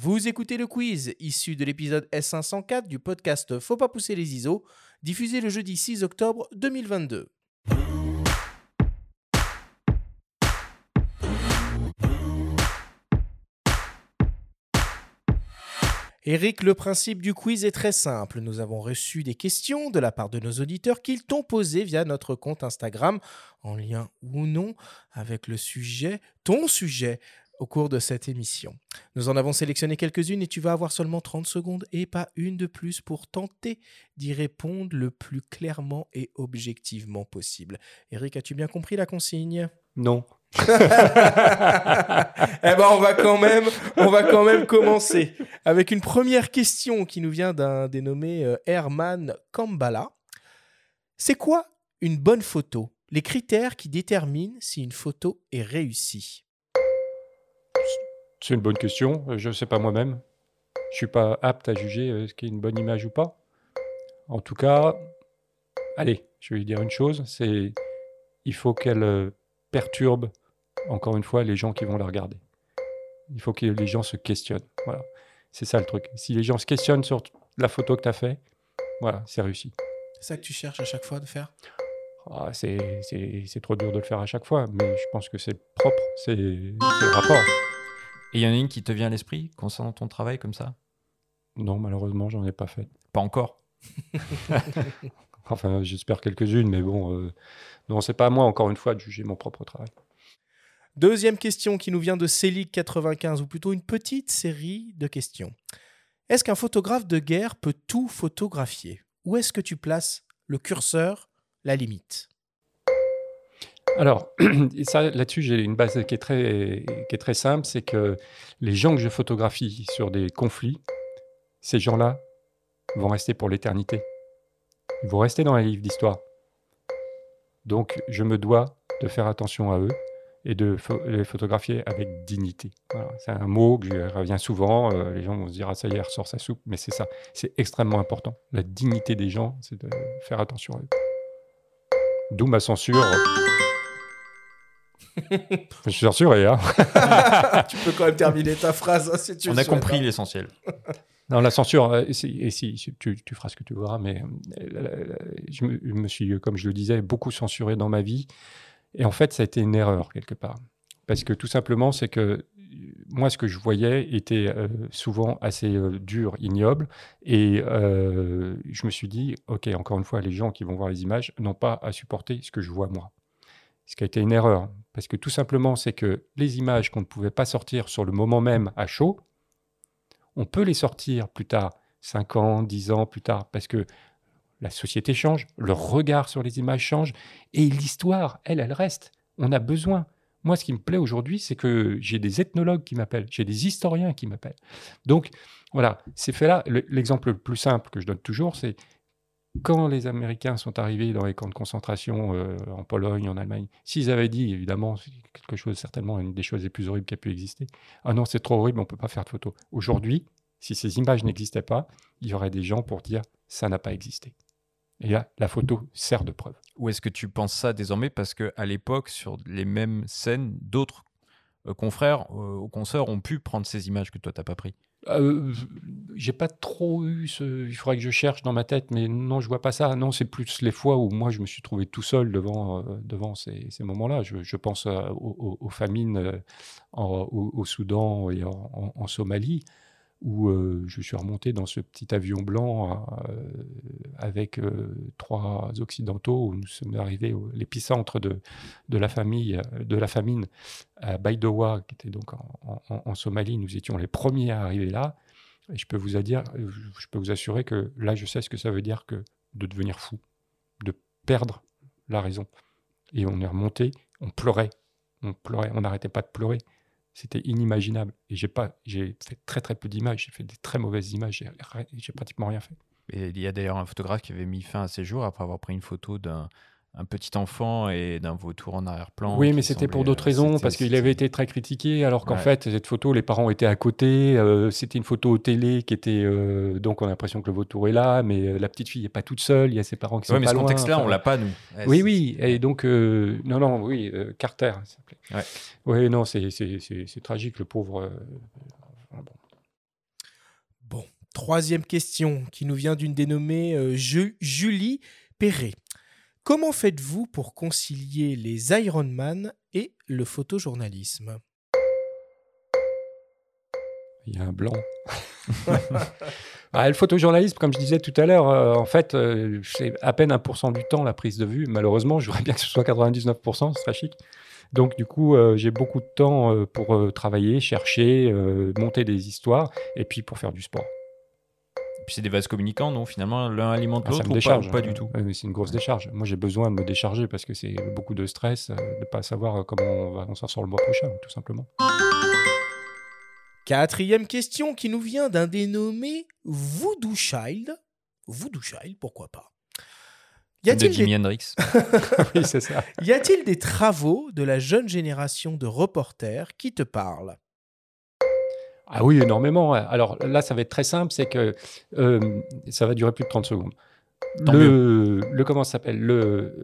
Vous écoutez le quiz issu de l'épisode S504 du podcast Faut pas pousser les ISO, diffusé le jeudi 6 octobre 2022. Eric, le principe du quiz est très simple. Nous avons reçu des questions de la part de nos auditeurs qu'ils t'ont posées via notre compte Instagram, en lien ou non avec le sujet, ton sujet au cours de cette émission. Nous en avons sélectionné quelques-unes et tu vas avoir seulement 30 secondes et pas une de plus pour tenter d'y répondre le plus clairement et objectivement possible. Eric, as-tu bien compris la consigne? Non. eh ben on va quand même, on va quand même commencer avec une première question qui nous vient d'un dénommé euh, Herman Kambala. C'est quoi une bonne photo? Les critères qui déterminent si une photo est réussie. C'est une bonne question. Euh, je ne sais pas moi-même. Je suis pas apte à juger euh, ce qui est une bonne image ou pas. En tout cas, allez, je vais lui dire une chose, c'est il faut qu'elle euh, perturbe encore une fois les gens qui vont la regarder. Il faut que les gens se questionnent. Voilà. C'est ça le truc. Si les gens se questionnent sur la photo que tu as fait, voilà, c'est réussi. C'est ça que tu cherches à chaque fois de faire? Ah, c'est, c'est trop dur de le faire à chaque fois, mais je pense que c'est propre, c'est le rapport. Et il y en a une qui te vient à l'esprit concernant ton travail comme ça? Non, malheureusement, j'en ai pas fait. Pas encore Enfin, j'espère quelques-unes, mais bon, euh, non, c'est pas à moi, encore une fois, de juger mon propre travail. Deuxième question qui nous vient de Célic95, ou plutôt une petite série de questions. Est-ce qu'un photographe de guerre peut tout photographier? Où est-ce que tu places le curseur, la limite alors, là-dessus, j'ai une base qui est très, qui simple, c'est que les gens que je photographie sur des conflits, ces gens-là vont rester pour l'éternité. Ils vont rester dans les livres d'histoire. Donc, je me dois de faire attention à eux et de les photographier avec dignité. C'est un mot que je reviens souvent. Euh, les gens vont se dire, ah ça y est, ressort sa soupe. Mais c'est ça. C'est extrêmement important. La dignité des gens, c'est de faire attention à eux. D'où ma censure. je suis rassuré. Hein tu peux quand même terminer ta phrase hein, si tu On a compris hein. l'essentiel. Non, la censure, euh, et si, tu, feras ce que tu voudras, mais euh, je me, suis, comme je le disais, beaucoup censuré dans ma vie. Et en fait, ça a été une erreur quelque part. Parce que tout simplement, c'est que moi, ce que je voyais était euh, souvent assez dur, ignoble. Et je me suis dit, OK, encore une fois, les gens qui vont voir les images n'ont pas à supporter ce que je vois moi ce qui a été une erreur. Parce que tout simplement, c'est que les images qu'on ne pouvait pas sortir sur le moment même à chaud, on peut les sortir plus tard, 5 ans, 10 ans plus tard, parce que la société change, le regard sur les images change, et l'histoire, elle, elle reste. On a besoin. Moi, ce qui me plaît aujourd'hui, c'est que j'ai des ethnologues qui m'appellent, j'ai des historiens qui m'appellent. Donc, voilà, ces faits-là, l'exemple le plus simple que je donne toujours, c'est quand les Américains sont arrivés dans les camps de concentration euh, en Pologne, en Allemagne, s'ils avaient dit, évidemment, quelque chose, certainement, une des choses les plus horribles qui a pu exister, ah non, c'est trop horrible, on ne peut pas faire de photos. Aujourd'hui, si ces images n'existaient pas, il y aurait des gens pour dire, ça n'a pas existé. Et là, la photo sert de preuve. Ou est-ce que tu penses ça désormais parce qu'à l'époque, sur les mêmes scènes, d'autres euh, confrères euh, ou consoeurs ont pu prendre ces images que toi, tu n'as pas pris? Euh, j'ai pas trop eu ce. Il faudrait que je cherche dans ma tête, mais non, je vois pas ça. Non, c'est plus les fois où moi je me suis trouvé tout seul devant, euh, devant ces, ces moments-là. Je, je, pense aux, famines au, Soudan et en Somalie où euh, je suis remonté dans ce petit avion blanc euh, avec euh, trois occidentaux où nous sommes arrivés à l'épicentre de, de, la famine à Baidoa, qui était donc en, Somalie. Nous étions les premiers à arriver là. Et je peux vous dire, je peux vous assurer que là, je sais ce que ça veut dire que de devenir fou, de perdre la raison. Et on est remonté, on pleurait, on pleurait, on n'arrêtait pas de pleurer. C'était inimaginable. Et j'ai pas, j'ai fait très très peu d'images. J'ai fait des très mauvaises images. J'ai pratiquement rien fait. Et il y a d'ailleurs un photographe qui avait mis fin à ses jours après avoir pris une photo d'un un petit enfant et d'un vautour en arrière-plan. Oui, mais c'était pour d'autres euh, raisons, parce qu'il avait été très critiqué, alors qu'en fait, cette photo, les parents étaient à côté, euh, c'était une photo au télé qui était... Euh, donc on a l'impression que le vautour est là, mais la petite fille n'est pas toute seule, il y a ses parents qui sont ouais, mais ce contexte-là, on l'a pas, nous. oui, oui, et donc... non, non, oui, Carter, s'appelait. Oui, non, c'est tragique, le pauvre... Troisième question qui nous vient d'une dénommée euh, Ju- Julie Perret. Comment faites-vous pour concilier les Ironman et le photojournalisme? Il y a un blanc. Ah, le photojournalisme, comme je disais tout à l'heure, euh, en fait, euh, c'est à peine 1% du temps la prise de vue. Malheureusement, j'aurais bien que ce soit 99%, ce serait chic. Donc, du coup, euh, j'ai beaucoup de temps pour travailler, chercher, monter des histoires, et puis pour faire du sport. Et puis c'est des vases communicants, non Finalement, l'un alimente Ah, ça l'autre me ou pas, décharge. ou pas du tout c'est une grosse décharge. Moi, j'ai besoin de me décharger parce que c'est beaucoup de stress euh, de ne pas savoir euh, comment on, va, on s'en sort le mois prochain, tout simplement. Quatrième question qui nous vient d'un dénommé Voodoo Child. Voodoo Child, pourquoi pas? Y De a-t-il, Jimi des, Hendrix. oui, c'est ça. y a-t-il des travaux de la jeune génération de reporters qui te parlent? Ah oui, énormément. Alors là, ça va être très simple, c'est que euh, ça va durer plus de 30 secondes. Tant Le, le comment ça s'appelle? Le,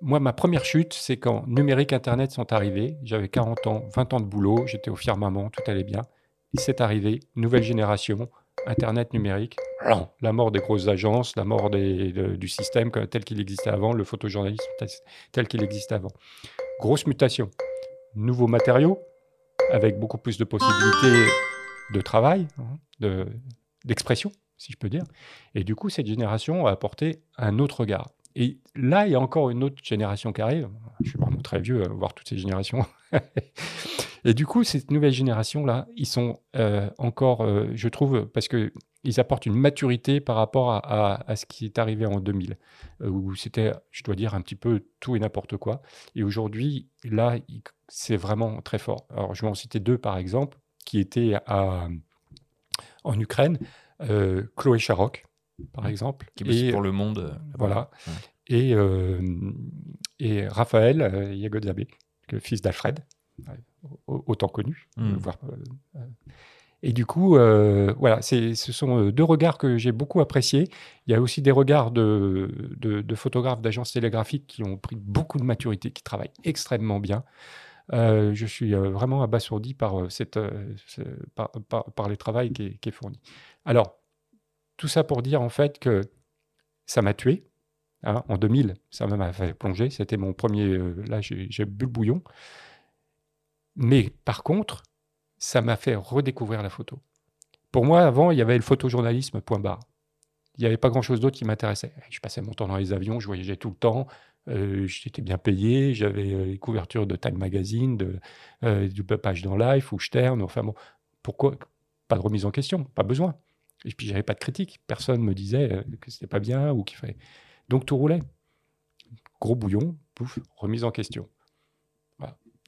Moi, ma première chute, c'est quand numérique, Internet sont arrivés. J'avais 40 ans, 20 ans de boulot, j'étais au firmament, tout allait bien. C'est arrivé, nouvelle génération, Internet numérique, la mort des grosses agences, la mort des- de- du système tel qu'il existait avant, le photojournalisme tel qu'il existait avant. Grosse mutation. Nouveaux matériaux, avec beaucoup plus de possibilités de travail, hein, de- d'expression, si je peux dire. Et du coup, cette génération a apporté un autre regard. Et là, il y a encore une autre génération qui arrive. Je suis vraiment très vieux à voir toutes ces générations. Et du coup, cette nouvelle génération-là, ils sont euh, encore, euh, je trouve, parce que ils apportent une maturité par rapport à, à- à ce qui est arrivé en 2000, euh, où c'était, je dois dire, un petit peu tout et n'importe quoi. Et aujourd'hui, là, c'est vraiment très fort. Alors, je vais en citer deux, par exemple, qui étaient à, en Ukraine. Euh, Chloé Charoc, par exemple. Qui et, pour le monde. euh, voilà. Ouais. Et, euh, et Raphaël euh, Yagodzabe, le fils d'Alfred, au- autant connu. Mm. euh, voire. Et du coup, euh, voilà, ce sont euh, deux regards que j'ai beaucoup appréciés. Il y a aussi des regards de, photographes d'agences télégraphiques qui ont pris beaucoup de maturité, qui travaillent extrêmement bien. Euh, je suis vraiment abasourdi par, cette, ce- le travail qui est, fourni. Alors, tout ça pour dire en fait que ça m'a tué. hein, en 2000, ça m'a fait plonger. C'était mon premier. là, j'ai bu le bouillon. Mais par contre, ça m'a fait redécouvrir la photo. Pour moi, avant, il y avait le photojournalisme, point barre. Il n'y avait pas grand-chose d'autre qui m'intéressait. Je passais mon temps dans les avions, je voyageais tout le temps, euh, j'étais bien payé, j'avais euh, les couvertures de Time Magazine, euh, du page dans Life ou Stern. Enfin bon, pourquoi Pas de remise en question, pas besoin. Et puis, j'avais pas de critique. Personne me disait que c'était pas bien ou qu'il fallait. Donc, tout roulait. Gros bouillon, pouf, remise en question.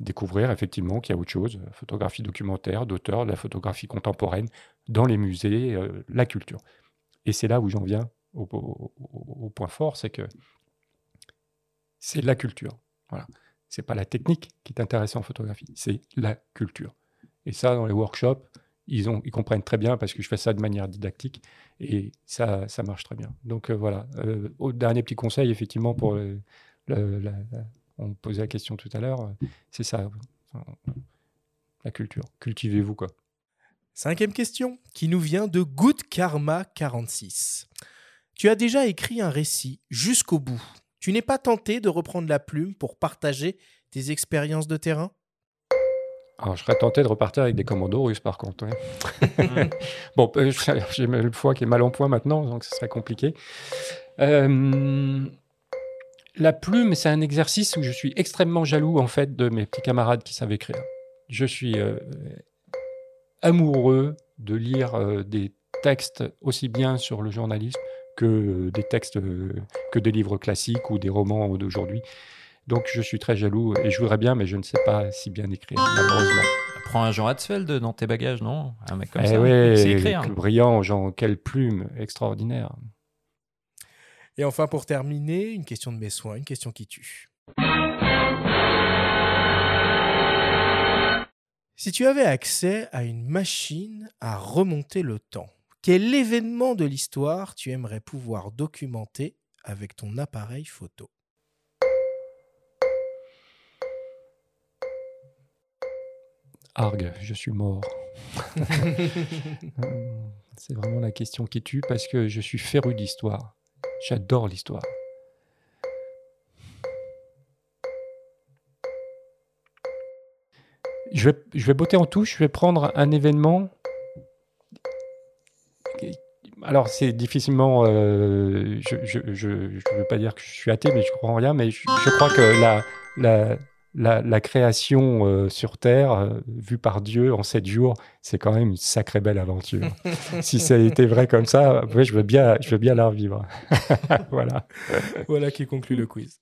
Découvrir effectivement qu'il y a autre chose, euh, photographie documentaire, d'auteur, de la photographie contemporaine, dans les musées, euh, la culture. Et c'est là où j'en viens au, point fort, c'est que c'est la culture. Voilà. C'est pas la technique qui t'intéresse en photographie, c'est la culture. Et ça, dans les workshops, ils, ont, ils comprennent très bien parce que je fais ça de manière didactique et ça, ça marche très bien. Donc euh, voilà. Dernier petit conseil, effectivement, pour le- la- on me posait la question tout à l'heure, euh, c'est ça, la culture. Cultivez-vous quoi. Cinquième question qui nous vient de Good Karma 46. Tu as déjà écrit un récit jusqu'au bout. Tu n'es pas tenté de reprendre la plume pour partager tes expériences de terrain? Alors, je serais tenté de repartir avec des commandos russes, par contre. ouais. bon, euh, j'ai le foie qui est mal en point maintenant, donc ce serait compliqué. Euh, la plume, c'est un exercice où je suis extrêmement jaloux, en fait, de mes petits camarades qui savent écrire. Je suis euh, amoureux de lire euh, des textes aussi bien sur le journalisme que euh, des textes, que des livres classiques ou des romans d'aujourd'hui. Donc, je suis très jaloux et je voudrais bien, mais je ne sais pas si bien écrire, malheureusement. Prends un Jean Hatzfeld dans tes bagages, non? Un mec comme Eh ça. ouais, c'est écrire. brillant, Jean, quelle plume extraordinaire. Et enfin, pour terminer, une question de mes soins, une question qui tue. Si tu avais accès à une machine à remonter le temps, quel événement de l'histoire tu aimerais pouvoir documenter avec ton appareil photo? Argue, je suis mort. C'est vraiment la question qui tue parce que je suis féru d'histoire. J'adore l'histoire. Je vais, je vais botter en touche, je vais prendre un événement. Alors, c'est difficilement. euh, je ne veux pas dire que je suis athée, mais je crois en rien. Mais je, crois que la, la, la création euh, sur Terre, euh, vue par Dieu en sept jours, c'est quand même une sacrée belle aventure. si ça était vrai comme ça, ouais, je, veux bien, je veux bien la revivre. voilà. Voilà qui conclut le quiz.